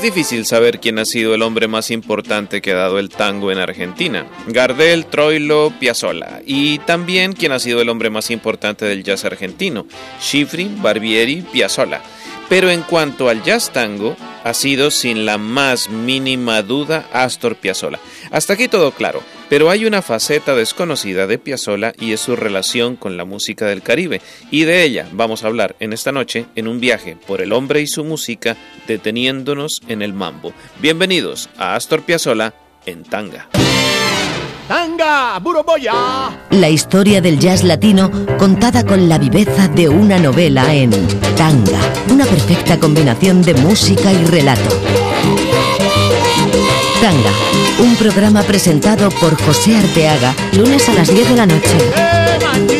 Es difícil saber quién ha sido el hombre más importante que ha dado el tango en Argentina. Gardel, Troilo, Piazzolla. Y también quién ha sido el hombre más importante del jazz argentino. Schifrin, Barbieri, Piazzolla. Pero en cuanto al jazz tango, ha sido sin la más mínima duda Astor Piazzolla. Hasta aquí todo claro. Pero hay una faceta desconocida de Piazzolla y es su relación con la música del Caribe, y de ella vamos a hablar en esta noche en un viaje por el hombre y su música, deteniéndonos en el mambo. Bienvenidos a Astor Piazzolla en Tanga. Tanga, Buroboya. La historia del jazz latino contada con la viveza de una novela en Tanga, una perfecta combinación de música y relato. Tanga, un programa presentado por José Arteaga, lunes a las 10 de la noche.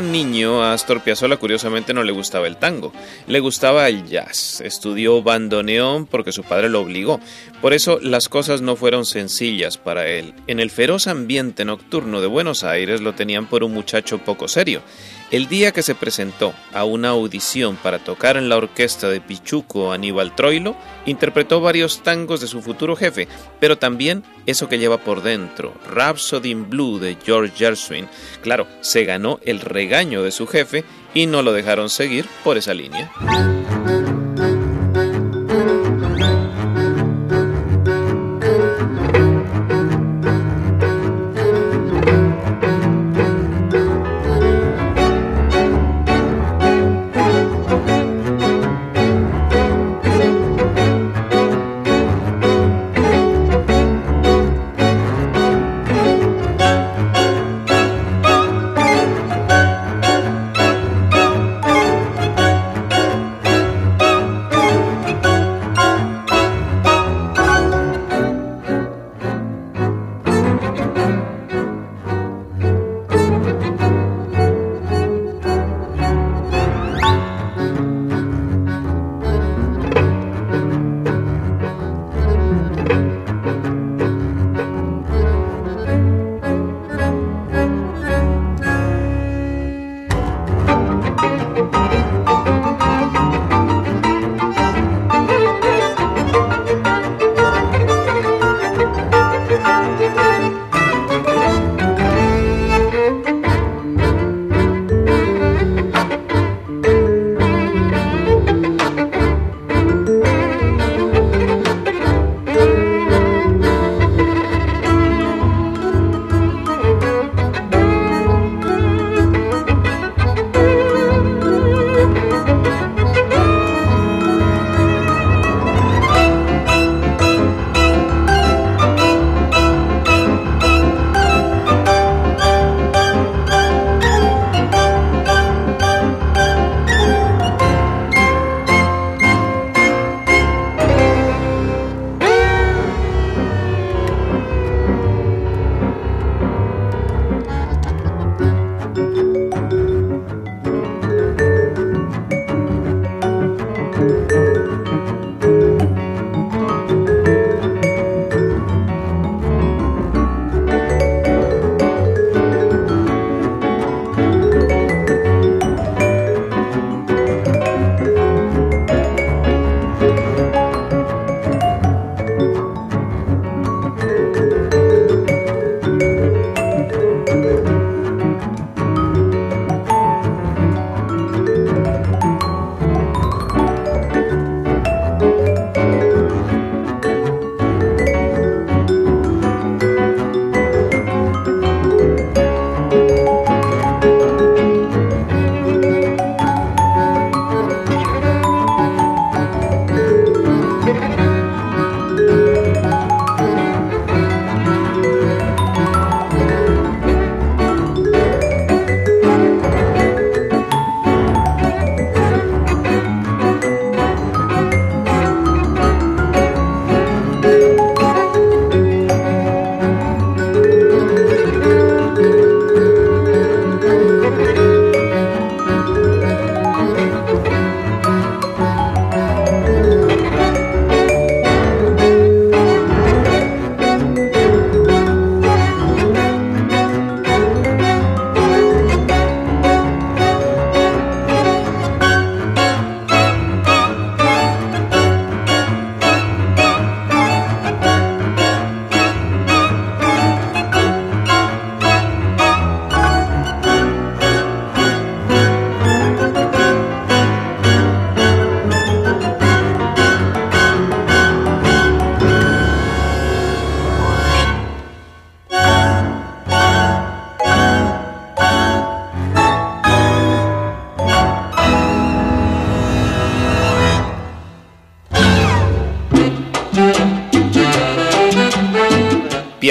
Niño, a Astor Piazzolla curiosamente no le gustaba el tango, le gustaba el jazz. Estudió bandoneón porque su padre lo obligó. Por eso las cosas no fueron sencillas para él. En el feroz ambiente nocturno de Buenos Aires lo tenían por un muchacho poco serio. El día que se presentó a una audición para tocar en la orquesta de Pichuco Aníbal Troilo, interpretó varios tangos de su futuro jefe, pero también eso que lleva por dentro, Rhapsody in Blue de George Gershwin. Claro, se ganó el regaño de su jefe y no lo dejaron seguir por esa línea.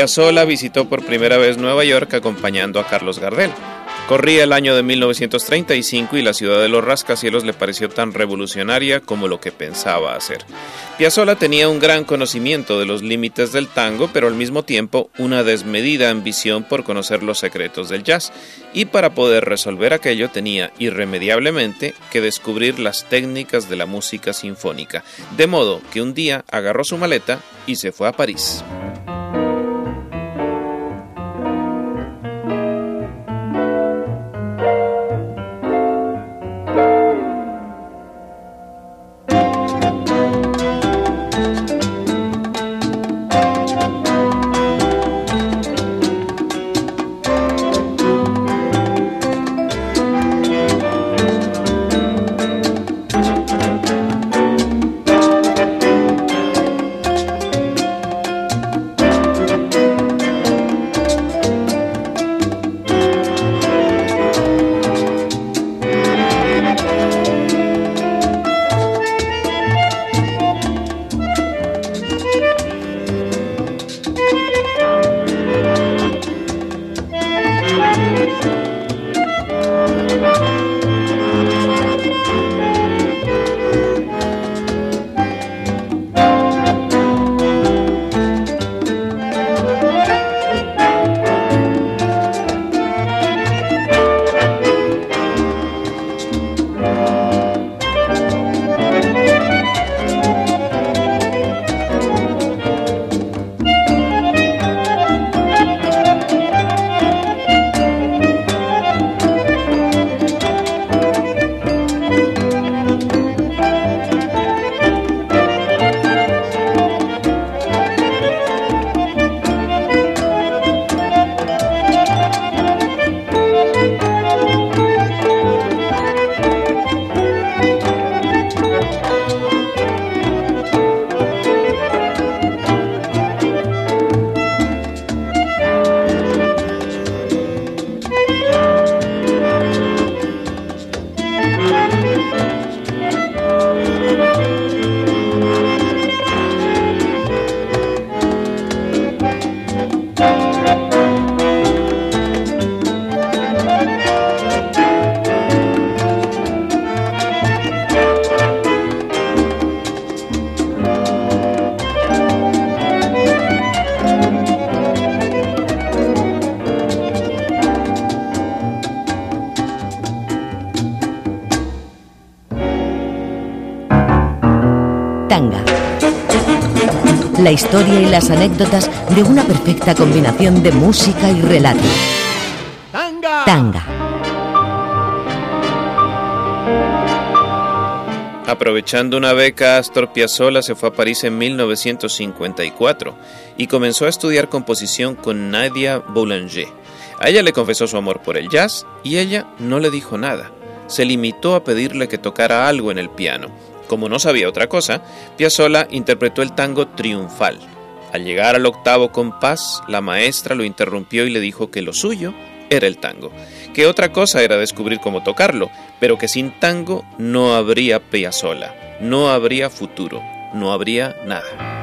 Piazzolla visitó por primera vez Nueva York acompañando a Carlos Gardel. Corría el año de 1935 y la ciudad de los rascacielos le pareció tan revolucionaria como lo que pensaba hacer. Piazzolla tenía un gran conocimiento de los límites del tango, pero al mismo tiempo una desmedida ambición por conocer los secretos del jazz, y para poder resolver aquello tenía irremediablemente que descubrir las técnicas de la música sinfónica, de modo que un día agarró su maleta y se fue a París. La historia y las anécdotas de una perfecta combinación de música y relato. ¡Tanga! Tanga. Aprovechando una beca, Astor Piazzolla se fue a París en 1954 y comenzó a estudiar composición con Nadia Boulanger. A ella le confesó su amor por el jazz y ella no le dijo nada. Se limitó a pedirle que tocara algo en el piano como no sabía otra cosa, Piazzolla interpretó el tango triunfal. Al llegar al octavo compás, la maestra lo interrumpió y le dijo que lo suyo era el tango, que otra cosa era descubrir cómo tocarlo, pero que sin tango no habría Piazzolla, no habría futuro, no habría nada.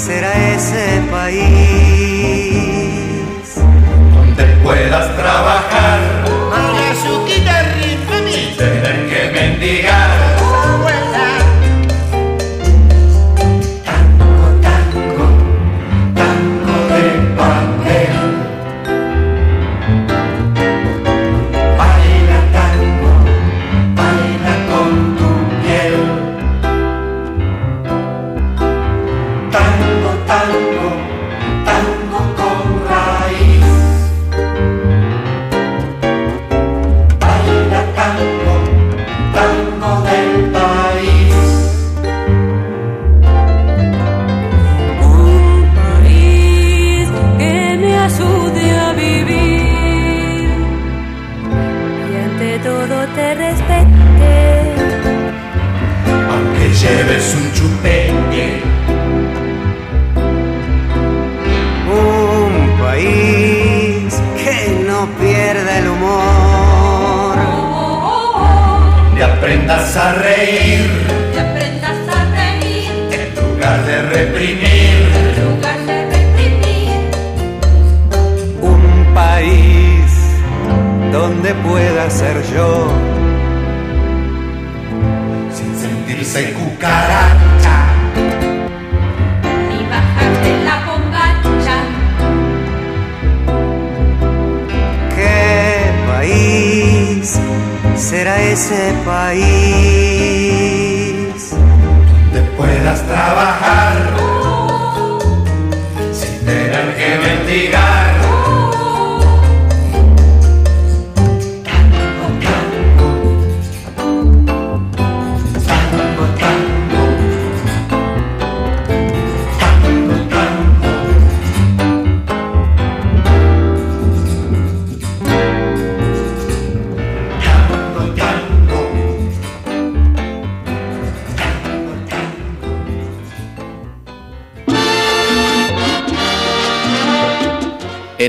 Será ese país? Donde puedas trabajar.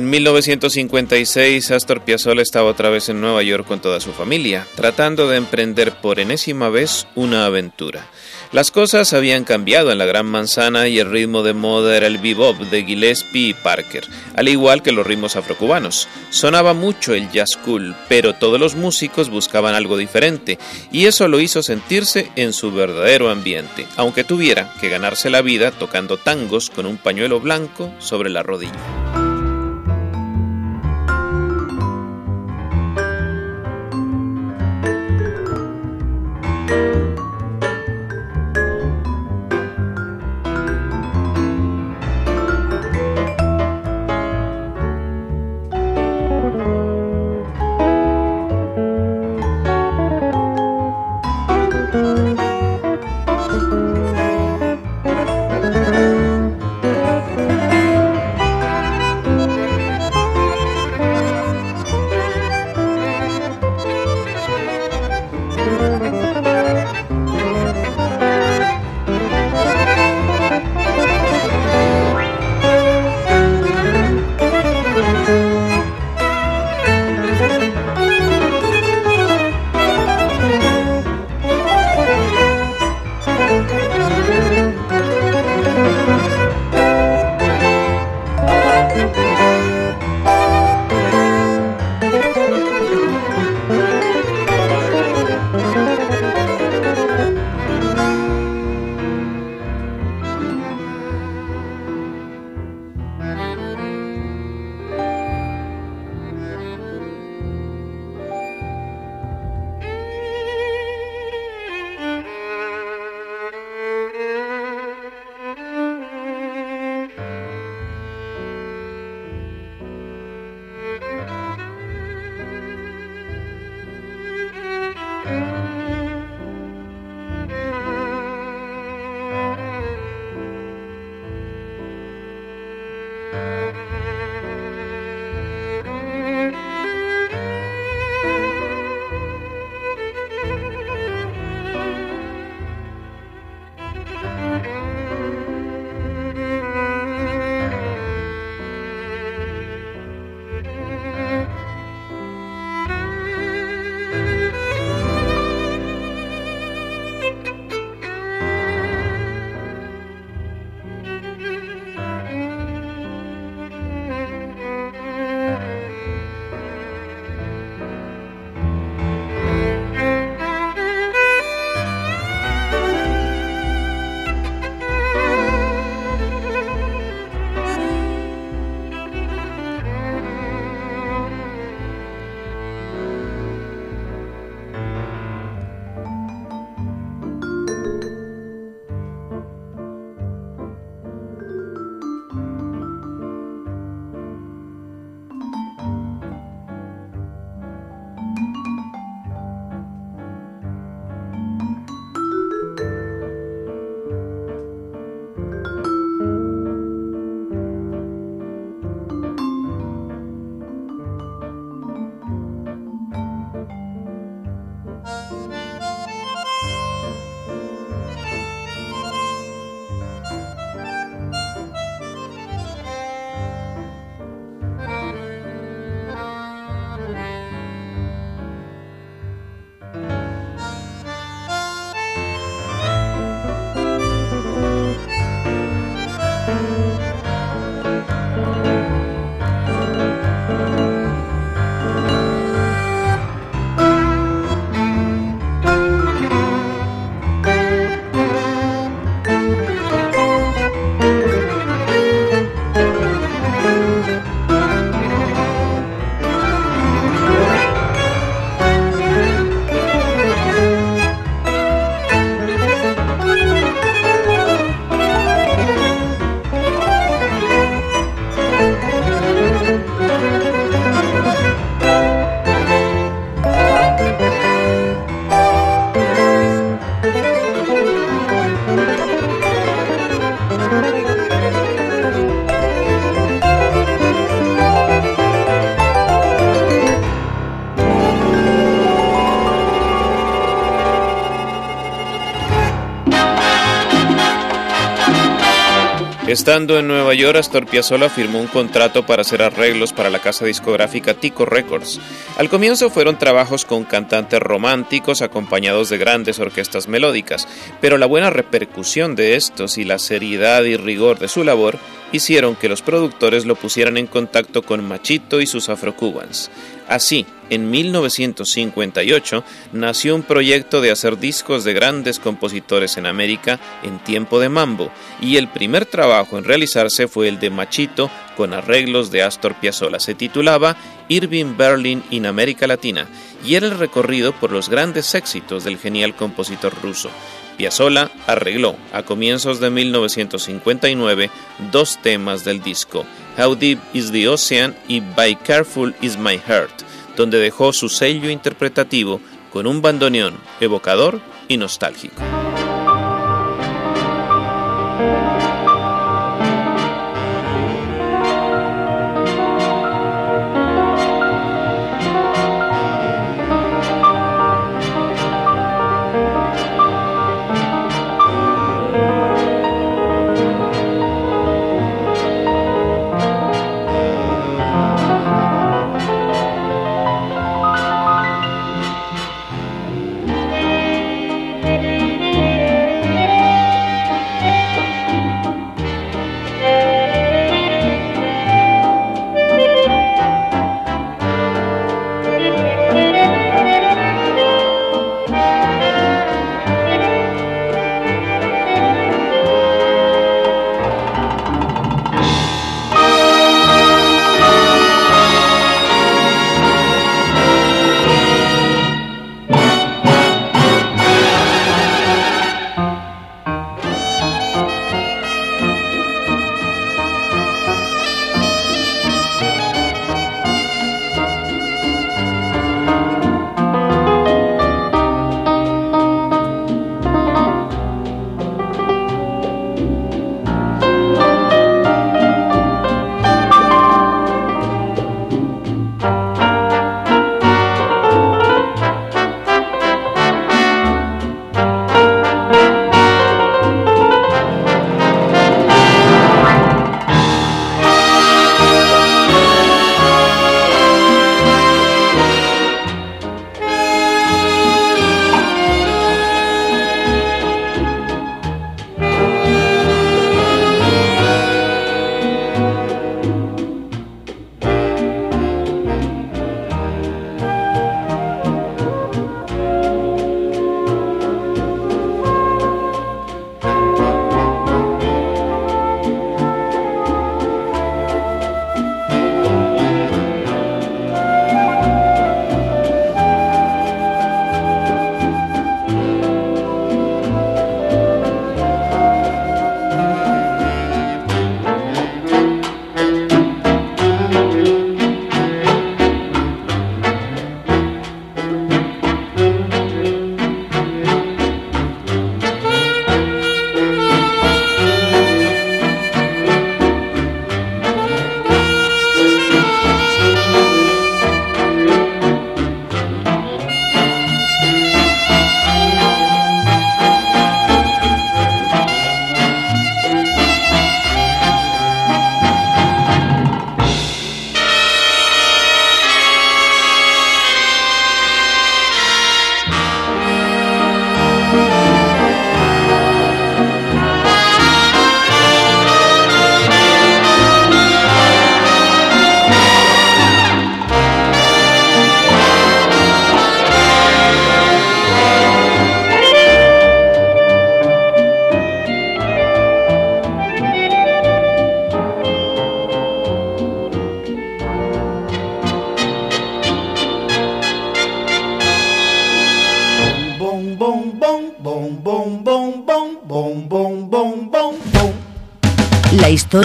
En 1956, Astor Piazzolla estaba otra vez en Nueva York con toda su familia, tratando de emprender por enésima vez una aventura. Las cosas habían cambiado en la Gran Manzana y el ritmo de moda era el bebop de Gillespie y Parker, al igual que los ritmos afrocubanos. Sonaba mucho el jazz cool, pero todos los músicos buscaban algo diferente, y eso lo hizo sentirse en su verdadero ambiente, aunque tuviera que ganarse la vida tocando tangos con un pañuelo blanco sobre la rodilla. Estando en Nueva York, Astor Piazzolla firmó un contrato para hacer arreglos para la casa discográfica Tico Records. Al comienzo fueron trabajos con cantantes románticos acompañados de grandes orquestas melódicas, pero la buena repercusión de estos y la seriedad y rigor de su labor hicieron que los productores lo pusieran en contacto con Machito y sus afrocubans. Así, en 1958 nació un proyecto de hacer discos de grandes compositores en América en tiempo de mambo, y el primer trabajo en realizarse fue el de Machito con arreglos de Astor Piazzolla. Se titulaba Irving Berlin in América Latina y era el recorrido por los grandes éxitos del genial compositor ruso. Piazzolla arregló a comienzos de 1959 dos temas del disco, How Deep is the Ocean y By Careful is My Heart, donde dejó su sello interpretativo con un bandoneón evocador y nostálgico.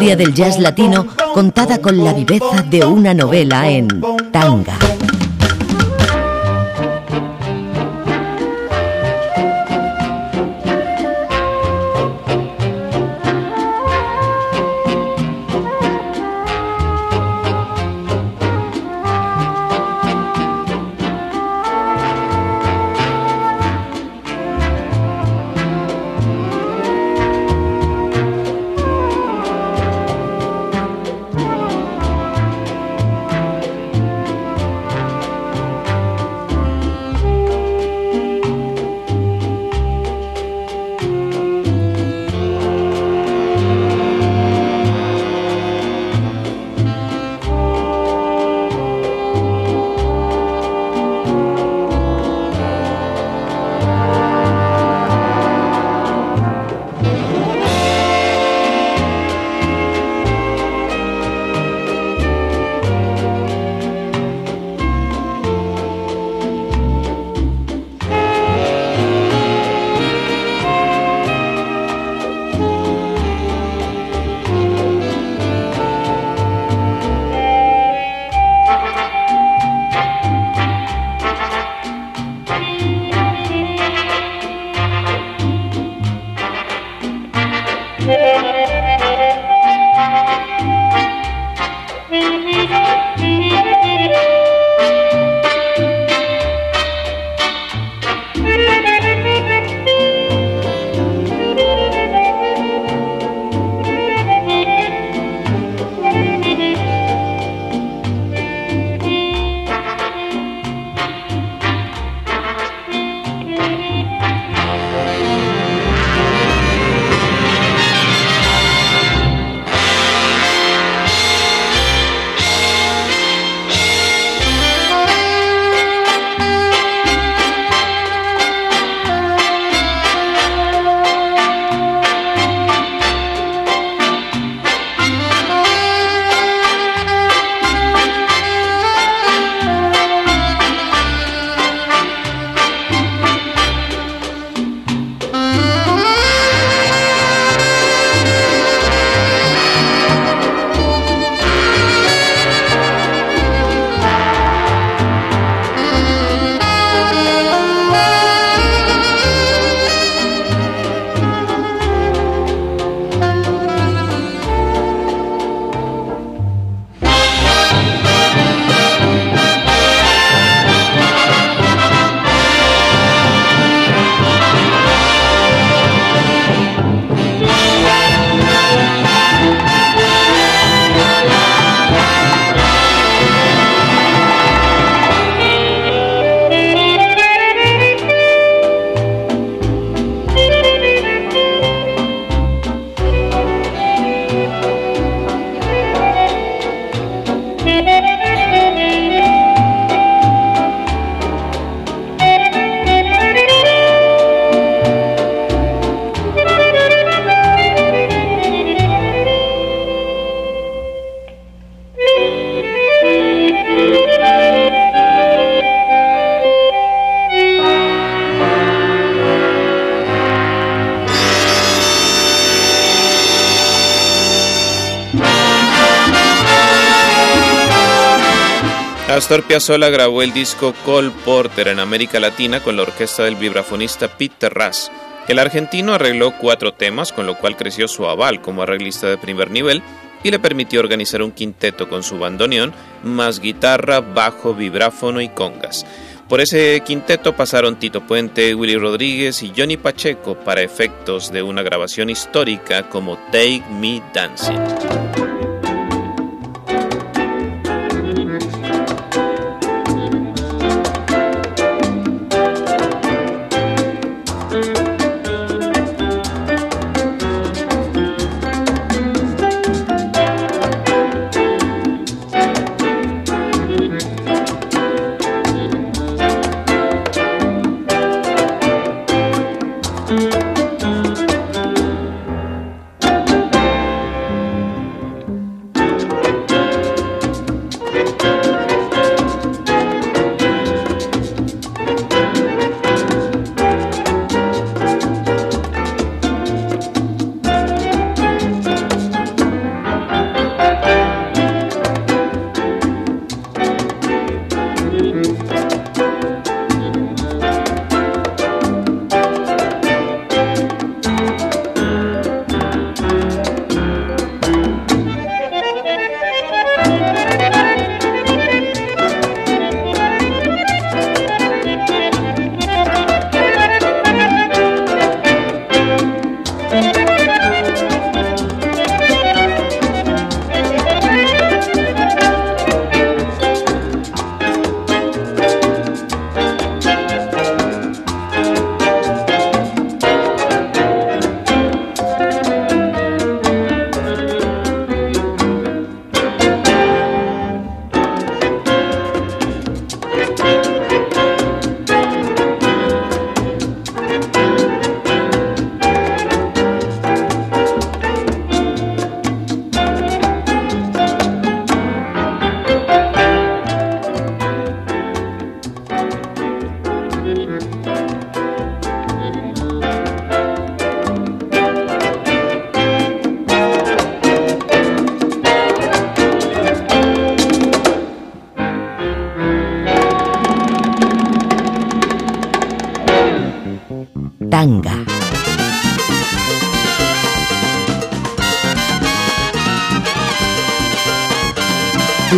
Historia del jazz latino contada con la viveza de una novela en tanga. Astor Piazzolla grabó el disco Cole Porter en América Latina con la orquesta del vibrafonista Peter Ras. El argentino arregló cuatro temas, con lo cual creció su aval como arreglista de primer nivel y le permitió organizar un quinteto con su bandoneón, más guitarra, bajo, vibráfono y congas. Por ese quinteto pasaron Tito Puente, Willy Rodríguez y Johnny Pacheco para efectos de una grabación histórica como Take Me Dancing.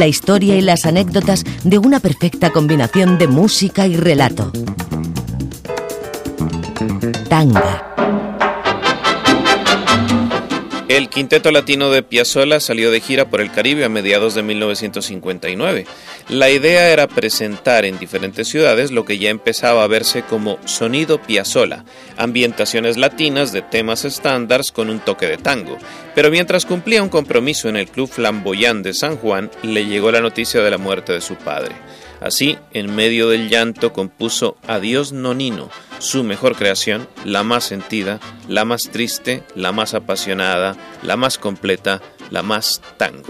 Historia y las anécdotas de una perfecta combinación de música y relato. Tanga. El quinteto latino de Piazzolla salió de gira por el Caribe a mediados de 1959. La idea era presentar en diferentes ciudades lo que ya empezaba a verse como sonido Piazzolla, ambientaciones latinas de temas estándares con un toque de tango. Pero mientras cumplía un compromiso en el Club Flamboyán de San Juan, le llegó la noticia de la muerte de su padre. Así, en medio del llanto, compuso Adiós Nonino, su mejor creación, la más sentida, la más triste, la más apasionada, la más completa, la más tango.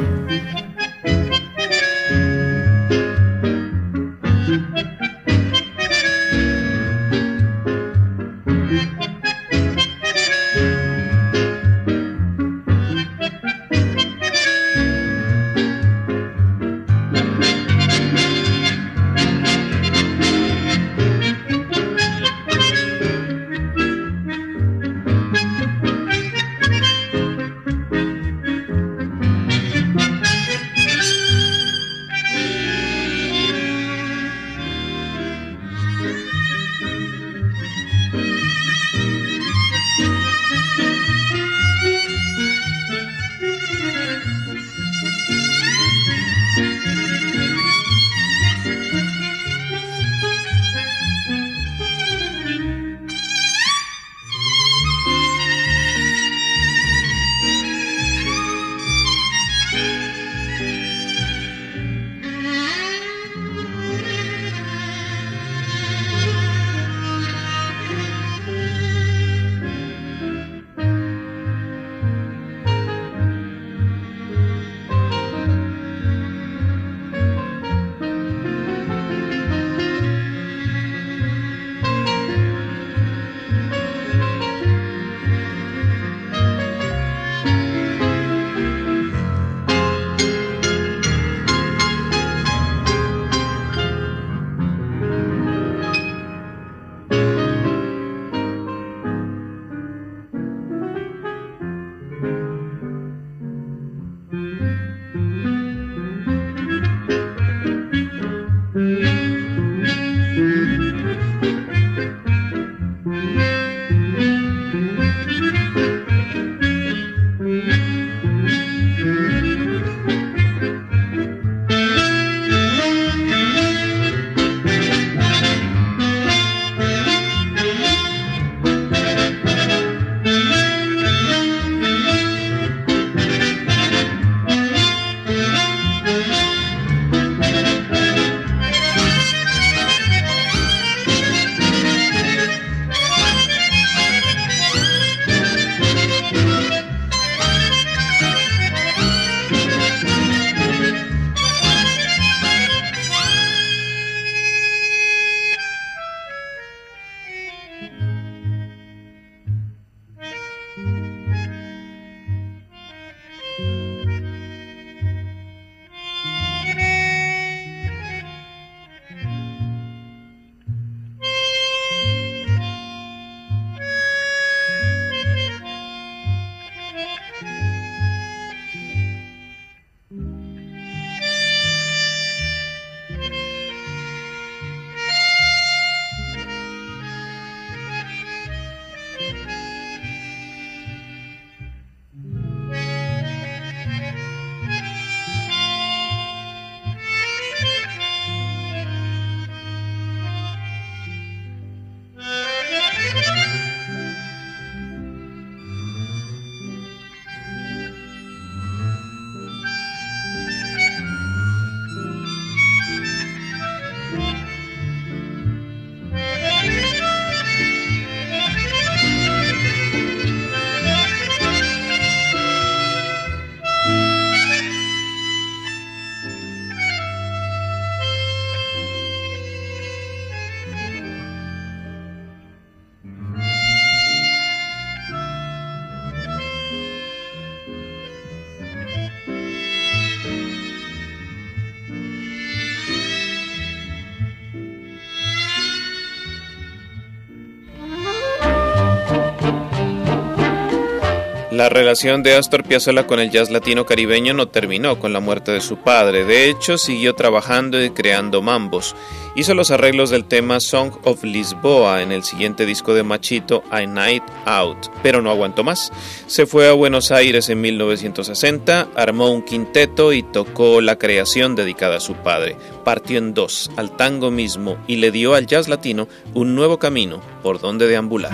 La relación de Astor Piazzolla con el jazz latino caribeño no terminó con la muerte de su padre. De hecho, siguió trabajando y creando mambos. Hizo los arreglos del tema Song of Lisboa en el siguiente disco de Machito, A Night Out, pero no aguantó más. Se fue a Buenos Aires en 1960, armó un quinteto y tocó la creación dedicada a su padre. Partió en dos, al tango mismo, y le dio al jazz latino un nuevo camino por donde deambular.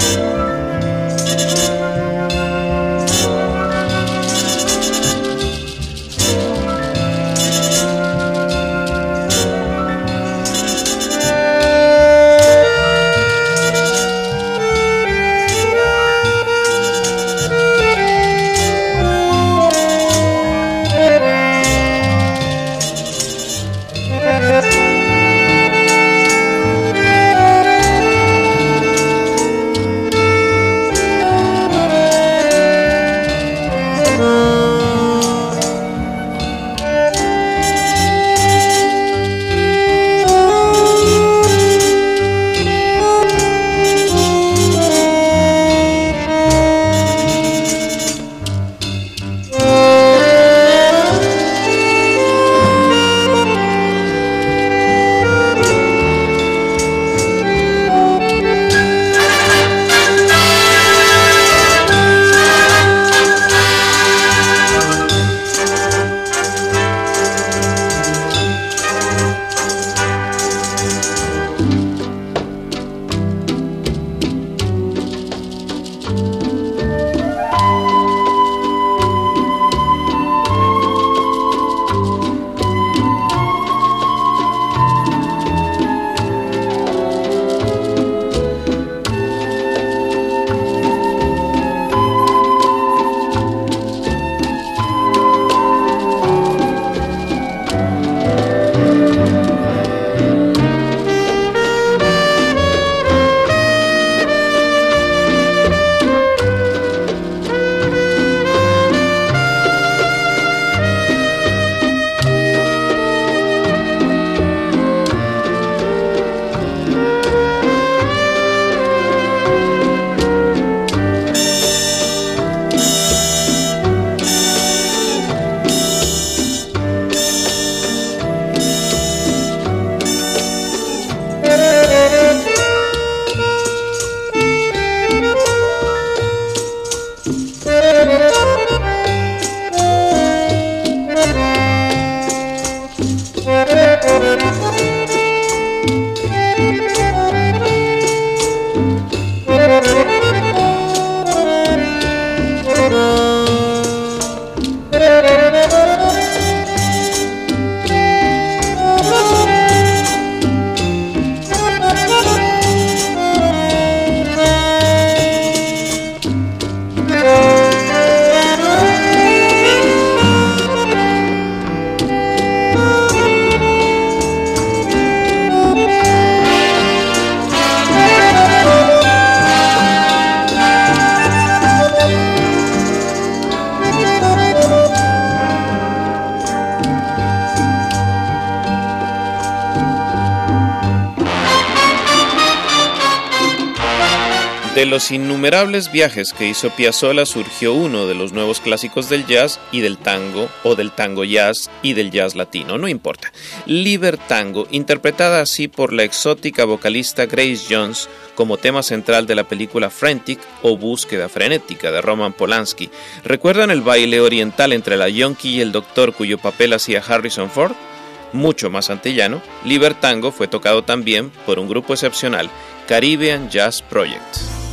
Los innumerables viajes que hizo Piazzolla surgió uno de los nuevos clásicos del jazz y del tango, o del tango jazz y del jazz latino, no importa. Libertango, interpretada así por la exótica vocalista Grace Jones como tema central de la película Frantic o Búsqueda Frenética de Roman Polanski. ¿Recuerdan el baile oriental entre la yonki y el doctor cuyo papel hacía Harrison Ford? Mucho más antillano, Libertango fue tocado también por un grupo excepcional, Caribbean Jazz Project.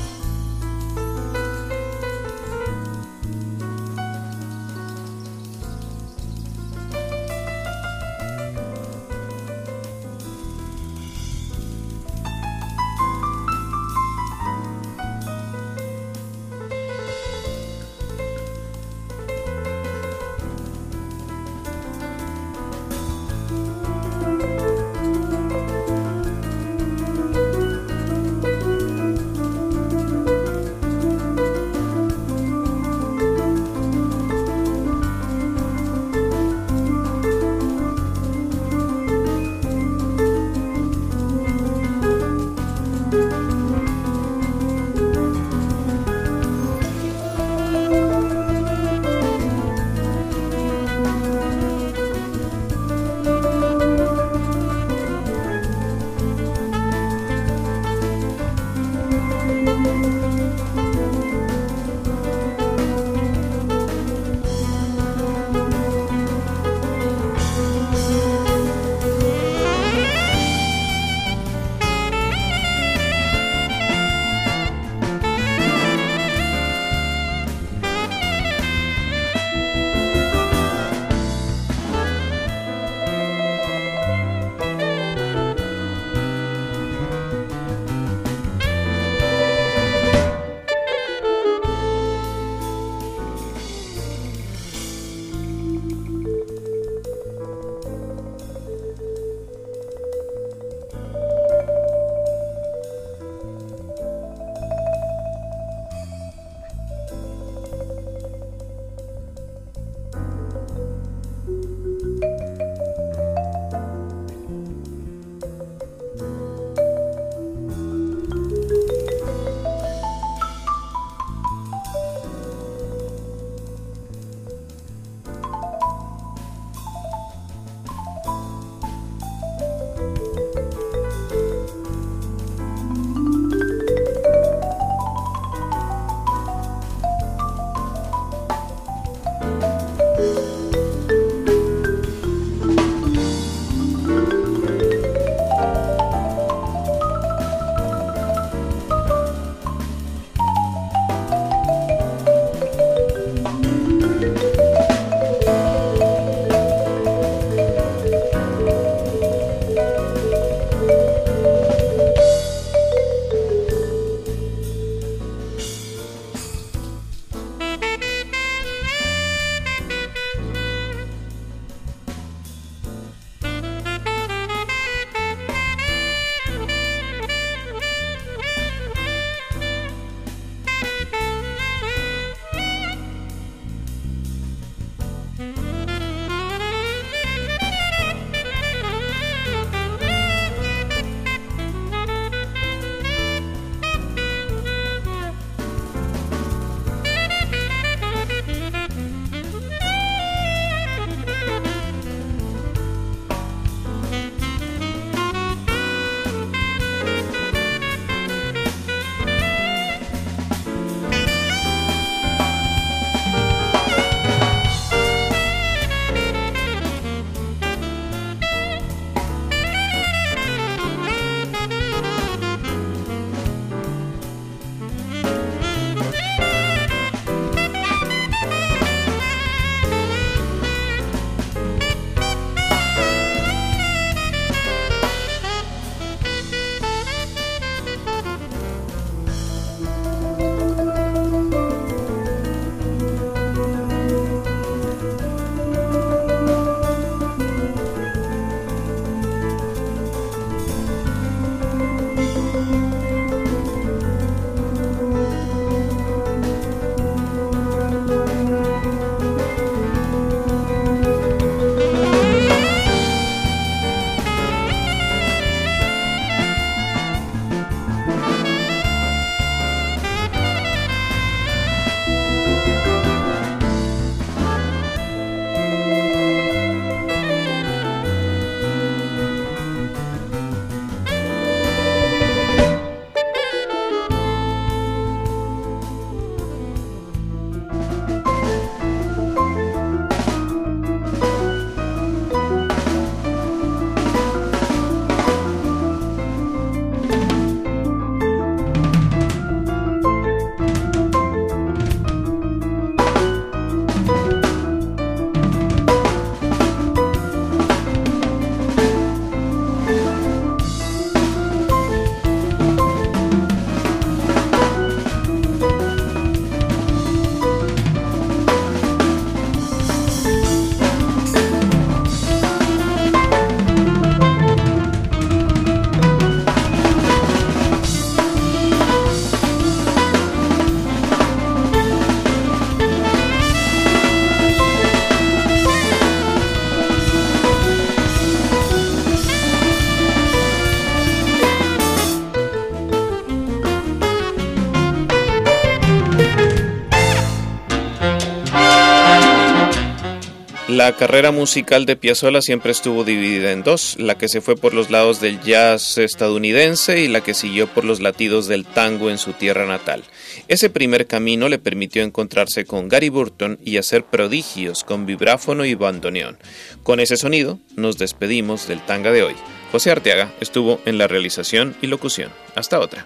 La carrera musical de Piazzolla siempre estuvo dividida en dos, la que se fue por los lados del jazz estadounidense y la que siguió por los latidos del tango en su tierra natal. Ese primer camino le permitió encontrarse con Gary Burton y hacer prodigios con vibráfono y bandoneón. Con ese sonido nos despedimos del tanga de hoy. José Arteaga estuvo en la realización y locución. Hasta otra.